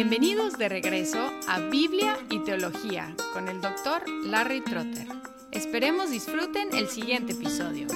Bienvenidos de regreso a Biblia y Teología con el doctor Larry Trotter. Esperemos disfruten el siguiente episodio.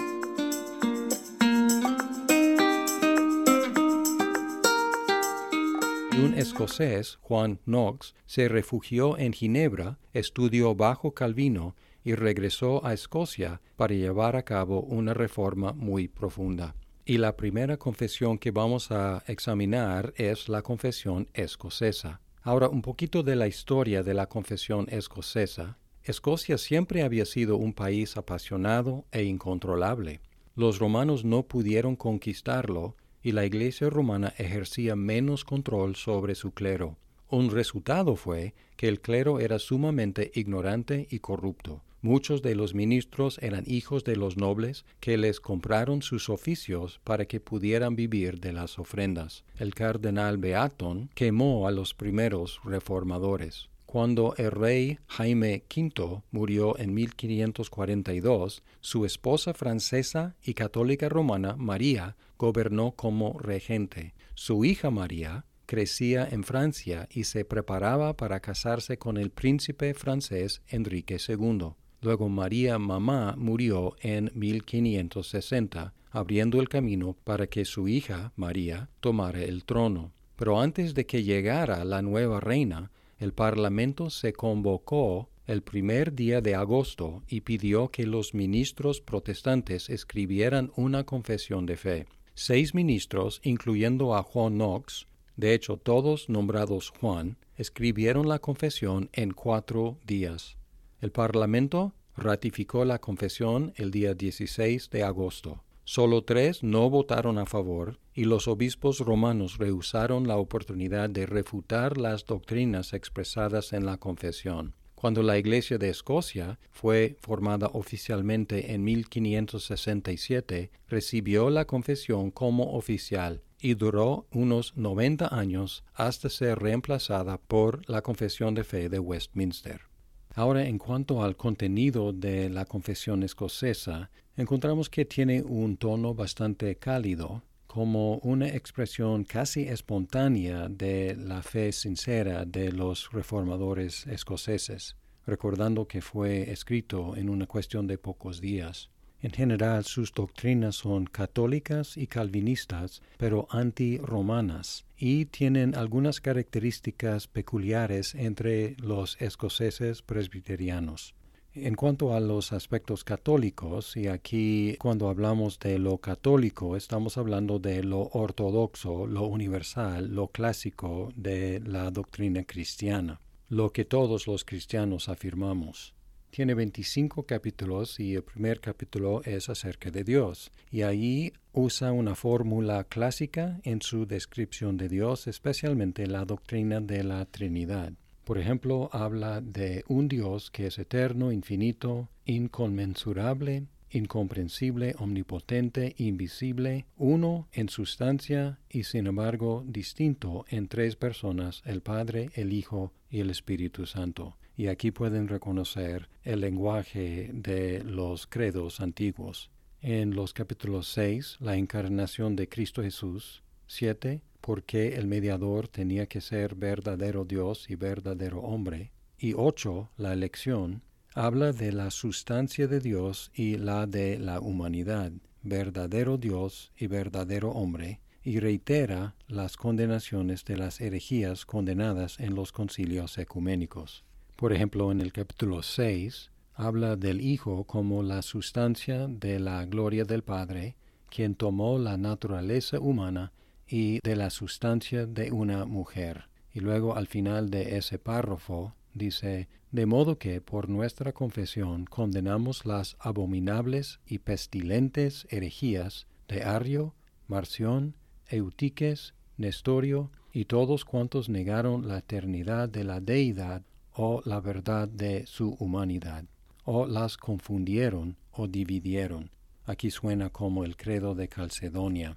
Un escocés, Juan Knox, se refugió en Ginebra, estudió bajo Calvino y regresó a Escocia para llevar a cabo una reforma muy profunda. Y la primera confesión que vamos a examinar es la confesión escocesa. Ahora, un poquito de la historia de la confesión escocesa. Escocia siempre había sido un país apasionado e incontrolable. Los romanos no pudieron conquistarlo y la Iglesia romana ejercía menos control sobre su clero. Un resultado fue que el clero era sumamente ignorante y corrupto. Muchos de los ministros eran hijos de los nobles que les compraron sus oficios para que pudieran vivir de las ofrendas. El cardenal Beaton quemó a los primeros reformadores. Cuando el rey Jaime V murió en 1542, su esposa francesa y católica romana María gobernó como regente. Su hija María crecía en Francia y se preparaba para casarse con el príncipe francés Enrique II. Luego María Mamá murió en 1560, abriendo el camino para que su hija, María, tomara el trono. Pero antes de que llegara la nueva reina, el Parlamento se convocó el primer día de agosto y pidió que los ministros protestantes escribieran una confesión de fe. Seis ministros, incluyendo a Juan Knox, de hecho todos nombrados Juan, escribieron la confesión en cuatro días. El Parlamento ratificó la confesión el día 16 de agosto. Solo tres no votaron a favor y los obispos romanos rehusaron la oportunidad de refutar las doctrinas expresadas en la confesión. Cuando la Iglesia de Escocia fue formada oficialmente en 1567, recibió la confesión como oficial y duró unos 90 años hasta ser reemplazada por la Confesión de Fe de Westminster. Ahora, en cuanto al contenido de la confesión escocesa, encontramos que tiene un tono bastante cálido, como una expresión casi espontánea de la fe sincera de los reformadores escoceses, recordando que fue escrito en una cuestión de pocos días. En general, sus doctrinas son católicas y calvinistas, pero anti-romanas, y tienen algunas características peculiares entre los escoceses presbiterianos. En cuanto a los aspectos católicos, y aquí cuando hablamos de lo católico, estamos hablando de lo ortodoxo, lo universal, lo clásico de la doctrina cristiana, lo que todos los cristianos afirmamos. Tiene 25 capítulos y el primer capítulo es acerca de Dios. Y ahí usa una fórmula clásica en su descripción de Dios, especialmente la doctrina de la Trinidad. Por ejemplo, habla de un Dios que es eterno, infinito, inconmensurable, incomprensible, omnipotente, invisible, uno en sustancia y sin embargo distinto en tres personas, el Padre, el Hijo y el Espíritu Santo y aquí pueden reconocer el lenguaje de los credos antiguos. En los capítulos 6, la encarnación de Cristo Jesús, 7, por qué el mediador tenía que ser verdadero Dios y verdadero hombre, y 8, la elección, habla de la sustancia de Dios y la de la humanidad, verdadero Dios y verdadero hombre, y reitera las condenaciones de las herejías condenadas en los concilios ecuménicos. Por ejemplo, en el capítulo 6 habla del Hijo como la sustancia de la gloria del Padre, quien tomó la naturaleza humana y de la sustancia de una mujer. Y luego al final de ese párrafo dice, de modo que por nuestra confesión condenamos las abominables y pestilentes herejías de Ario, Marción, Eutiques, Nestorio y todos cuantos negaron la eternidad de la deidad o la verdad de su humanidad, o las confundieron o dividieron. Aquí suena como el credo de Calcedonia.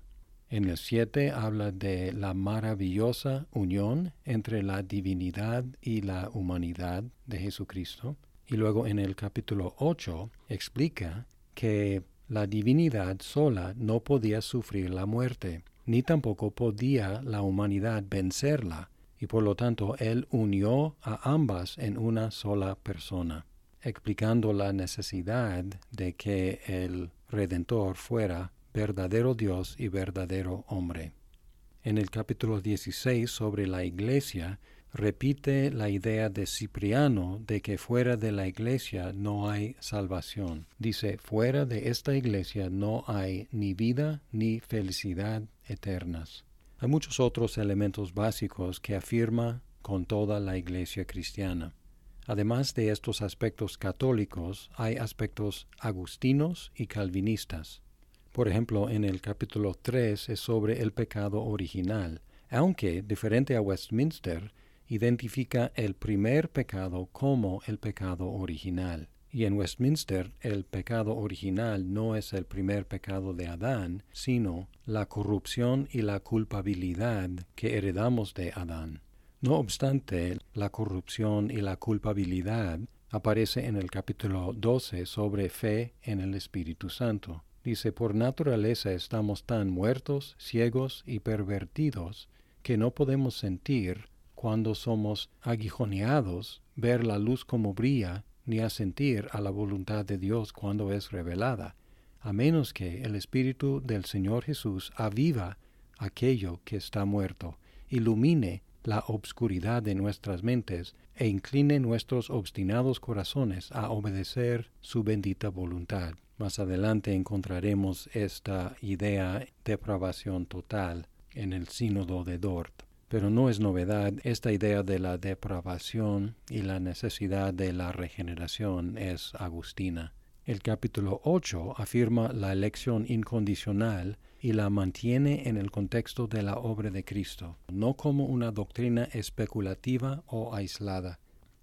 En el 7 habla de la maravillosa unión entre la divinidad y la humanidad de Jesucristo. Y luego en el capítulo 8 explica que la divinidad sola no podía sufrir la muerte, ni tampoco podía la humanidad vencerla, y por lo tanto Él unió a ambas en una sola persona, explicando la necesidad de que el Redentor fuera verdadero Dios y verdadero hombre. En el capítulo 16 sobre la iglesia repite la idea de Cipriano de que fuera de la iglesia no hay salvación. Dice, fuera de esta iglesia no hay ni vida ni felicidad eternas. Hay muchos otros elementos básicos que afirma con toda la iglesia cristiana. Además de estos aspectos católicos, hay aspectos agustinos y calvinistas. Por ejemplo, en el capítulo 3 es sobre el pecado original, aunque, diferente a Westminster, identifica el primer pecado como el pecado original. Y en Westminster el pecado original no es el primer pecado de Adán, sino la corrupción y la culpabilidad que heredamos de Adán. No obstante, la corrupción y la culpabilidad aparece en el capítulo 12 sobre fe en el Espíritu Santo. Dice, por naturaleza estamos tan muertos, ciegos y pervertidos que no podemos sentir cuando somos aguijoneados, ver la luz como brilla, ni asentir a la voluntad de Dios cuando es revelada, a menos que el Espíritu del Señor Jesús aviva aquello que está muerto, ilumine la obscuridad de nuestras mentes e incline nuestros obstinados corazones a obedecer su bendita voluntad. Más adelante encontraremos esta idea de depravación total en el sínodo de Dort. Pero no es novedad, esta idea de la depravación y la necesidad de la regeneración es agustina. El capítulo 8 afirma la elección incondicional y la mantiene en el contexto de la obra de Cristo, no como una doctrina especulativa o aislada.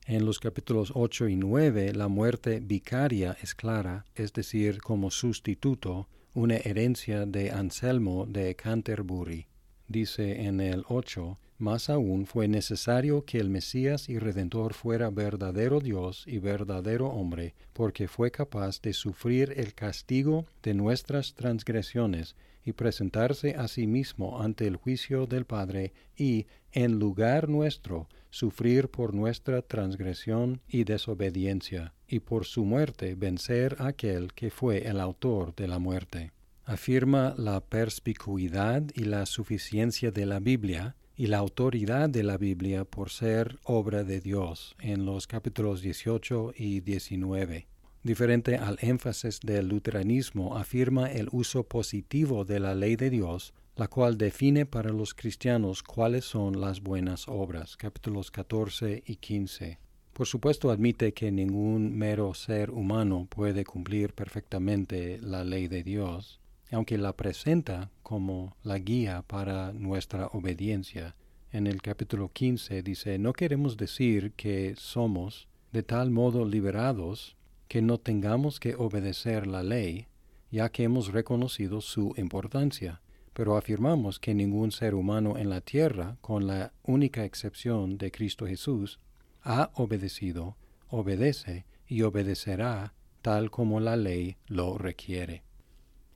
En los capítulos 8 y 9 la muerte vicaria es clara, es decir, como sustituto, una herencia de Anselmo de Canterbury dice en el 8, más aún fue necesario que el Mesías y Redentor fuera verdadero Dios y verdadero hombre, porque fue capaz de sufrir el castigo de nuestras transgresiones y presentarse a sí mismo ante el juicio del Padre y, en lugar nuestro, sufrir por nuestra transgresión y desobediencia, y por su muerte vencer a aquel que fue el autor de la muerte afirma la perspicuidad y la suficiencia de la Biblia y la autoridad de la Biblia por ser obra de Dios en los capítulos 18 y 19. Diferente al énfasis del luteranismo, afirma el uso positivo de la ley de Dios, la cual define para los cristianos cuáles son las buenas obras, capítulos 14 y 15. Por supuesto admite que ningún mero ser humano puede cumplir perfectamente la ley de Dios, aunque la presenta como la guía para nuestra obediencia. En el capítulo 15 dice, no queremos decir que somos de tal modo liberados que no tengamos que obedecer la ley, ya que hemos reconocido su importancia, pero afirmamos que ningún ser humano en la tierra, con la única excepción de Cristo Jesús, ha obedecido, obedece y obedecerá tal como la ley lo requiere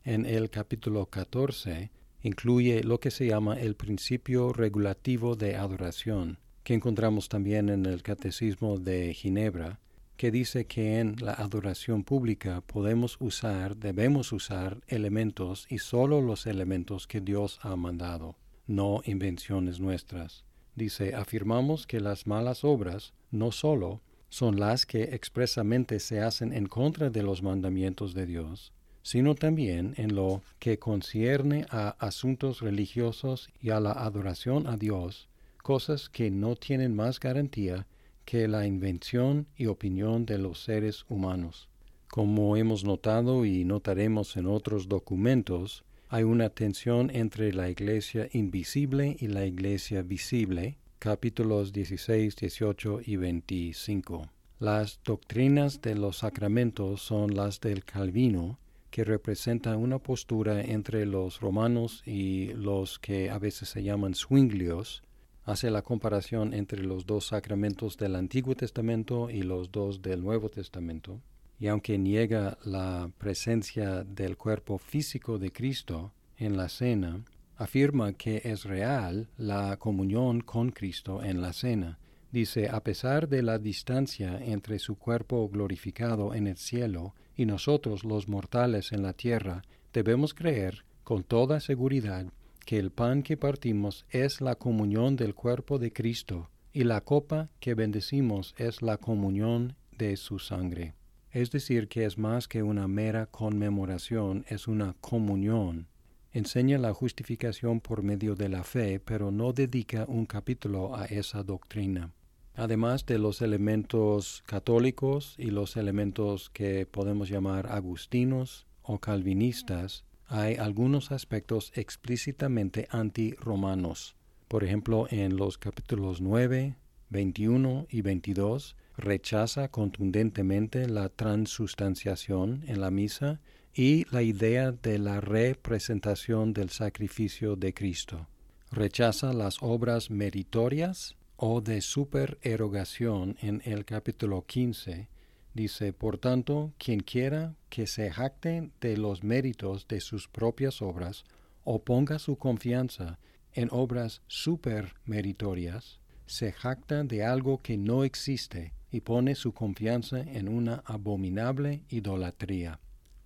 en el capítulo 14 incluye lo que se llama el principio regulativo de adoración, que encontramos también en el Catecismo de Ginebra, que dice que en la adoración pública podemos usar, debemos usar elementos y sólo los elementos que Dios ha mandado, no invenciones nuestras. Dice, afirmamos que las malas obras no sólo son las que expresamente se hacen en contra de los mandamientos de Dios, sino también en lo que concierne a asuntos religiosos y a la adoración a Dios, cosas que no tienen más garantía que la invención y opinión de los seres humanos. Como hemos notado y notaremos en otros documentos, hay una tensión entre la iglesia invisible y la iglesia visible, capítulos 16, 18 y 25. Las doctrinas de los sacramentos son las del Calvino, que representa una postura entre los romanos y los que a veces se llaman swinglios, hace la comparación entre los dos sacramentos del Antiguo Testamento y los dos del Nuevo Testamento, y aunque niega la presencia del cuerpo físico de Cristo en la cena, afirma que es real la comunión con Cristo en la cena. Dice, a pesar de la distancia entre su cuerpo glorificado en el cielo y nosotros los mortales en la tierra, debemos creer con toda seguridad que el pan que partimos es la comunión del cuerpo de Cristo y la copa que bendecimos es la comunión de su sangre. Es decir, que es más que una mera conmemoración, es una comunión enseña la justificación por medio de la fe, pero no dedica un capítulo a esa doctrina. Además de los elementos católicos y los elementos que podemos llamar agustinos o calvinistas, hay algunos aspectos explícitamente anti-romanos. Por ejemplo, en los capítulos 9, 21 y 22 rechaza contundentemente la transustanciación en la misa y la idea de la representación del sacrificio de Cristo. Rechaza las obras meritorias o de supererogación en el capítulo 15. Dice, por tanto, quien quiera que se jacte de los méritos de sus propias obras o ponga su confianza en obras supermeritorias, se jacta de algo que no existe y pone su confianza en una abominable idolatría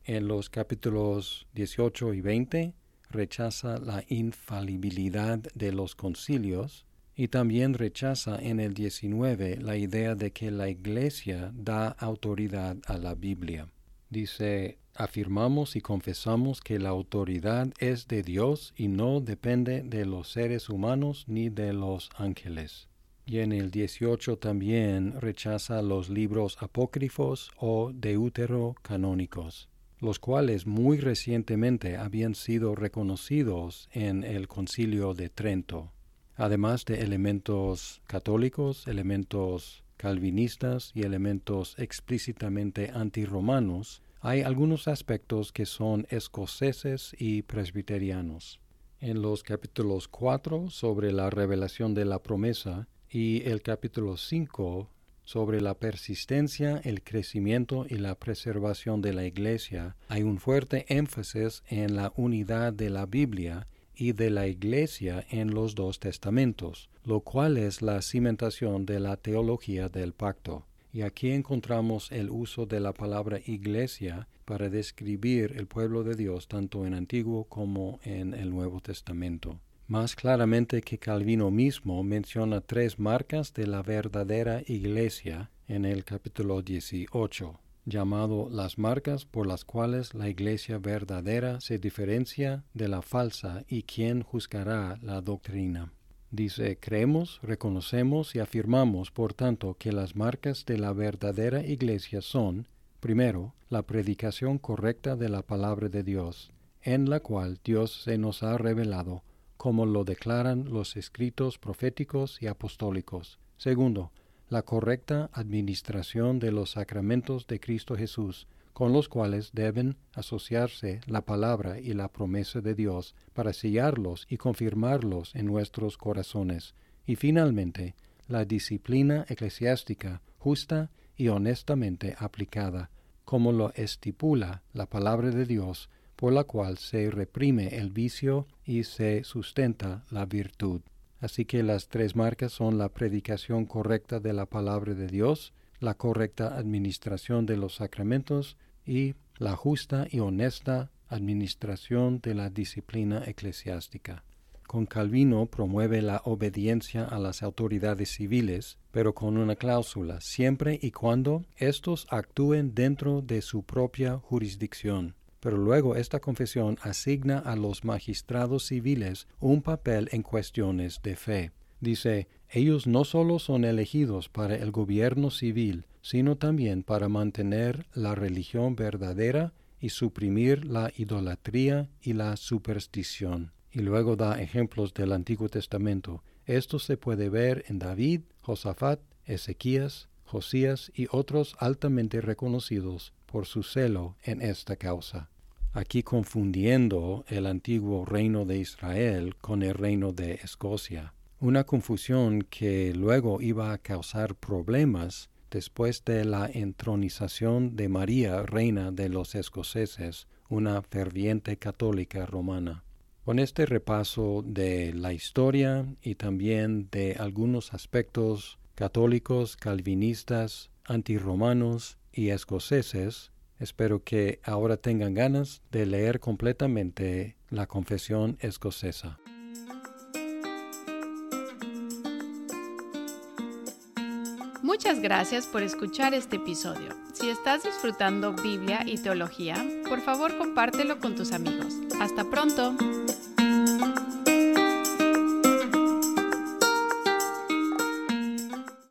en los capítulos 18 y 20 rechaza la infalibilidad de los concilios y también rechaza en el 19 la idea de que la Iglesia da autoridad a la Biblia. Dice, afirmamos y confesamos que la autoridad es de Dios y no depende de los seres humanos ni de los ángeles. Y en el 18 también rechaza los libros apócrifos o deuterocanónicos los cuales muy recientemente habían sido reconocidos en el concilio de Trento, además de elementos católicos, elementos calvinistas y elementos explícitamente antiromanos, hay algunos aspectos que son escoceses y presbiterianos. En los capítulos 4 sobre la revelación de la promesa y el capítulo 5 sobre la persistencia, el crecimiento y la preservación de la Iglesia, hay un fuerte énfasis en la unidad de la Biblia y de la Iglesia en los dos testamentos, lo cual es la cimentación de la teología del pacto. Y aquí encontramos el uso de la palabra iglesia para describir el pueblo de Dios tanto en Antiguo como en el Nuevo Testamento más claramente que Calvino mismo menciona tres marcas de la verdadera iglesia en el capítulo 18, llamado las marcas por las cuales la iglesia verdadera se diferencia de la falsa y quien juzgará la doctrina. Dice, creemos, reconocemos y afirmamos, por tanto, que las marcas de la verdadera iglesia son, primero, la predicación correcta de la palabra de Dios, en la cual Dios se nos ha revelado como lo declaran los escritos proféticos y apostólicos. Segundo, la correcta administración de los sacramentos de Cristo Jesús, con los cuales deben asociarse la palabra y la promesa de Dios para sellarlos y confirmarlos en nuestros corazones. Y finalmente, la disciplina eclesiástica justa y honestamente aplicada, como lo estipula la palabra de Dios por la cual se reprime el vicio y se sustenta la virtud. Así que las tres marcas son la predicación correcta de la palabra de Dios, la correcta administración de los sacramentos y la justa y honesta administración de la disciplina eclesiástica. Con Calvino promueve la obediencia a las autoridades civiles, pero con una cláusula, siempre y cuando éstos actúen dentro de su propia jurisdicción pero luego esta confesión asigna a los magistrados civiles un papel en cuestiones de fe. Dice, ellos no solo son elegidos para el gobierno civil, sino también para mantener la religión verdadera y suprimir la idolatría y la superstición. Y luego da ejemplos del Antiguo Testamento. Esto se puede ver en David, Josafat, Ezequías, Josías y otros altamente reconocidos por su celo en esta causa. Aquí confundiendo el antiguo reino de Israel con el reino de Escocia, una confusión que luego iba a causar problemas después de la entronización de María, reina de los escoceses, una ferviente católica romana. Con este repaso de la historia y también de algunos aspectos católicos, calvinistas, antiromanos y escoceses, espero que ahora tengan ganas de leer completamente la confesión escocesa. Muchas gracias por escuchar este episodio. Si estás disfrutando Biblia y teología, por favor compártelo con tus amigos. Hasta pronto.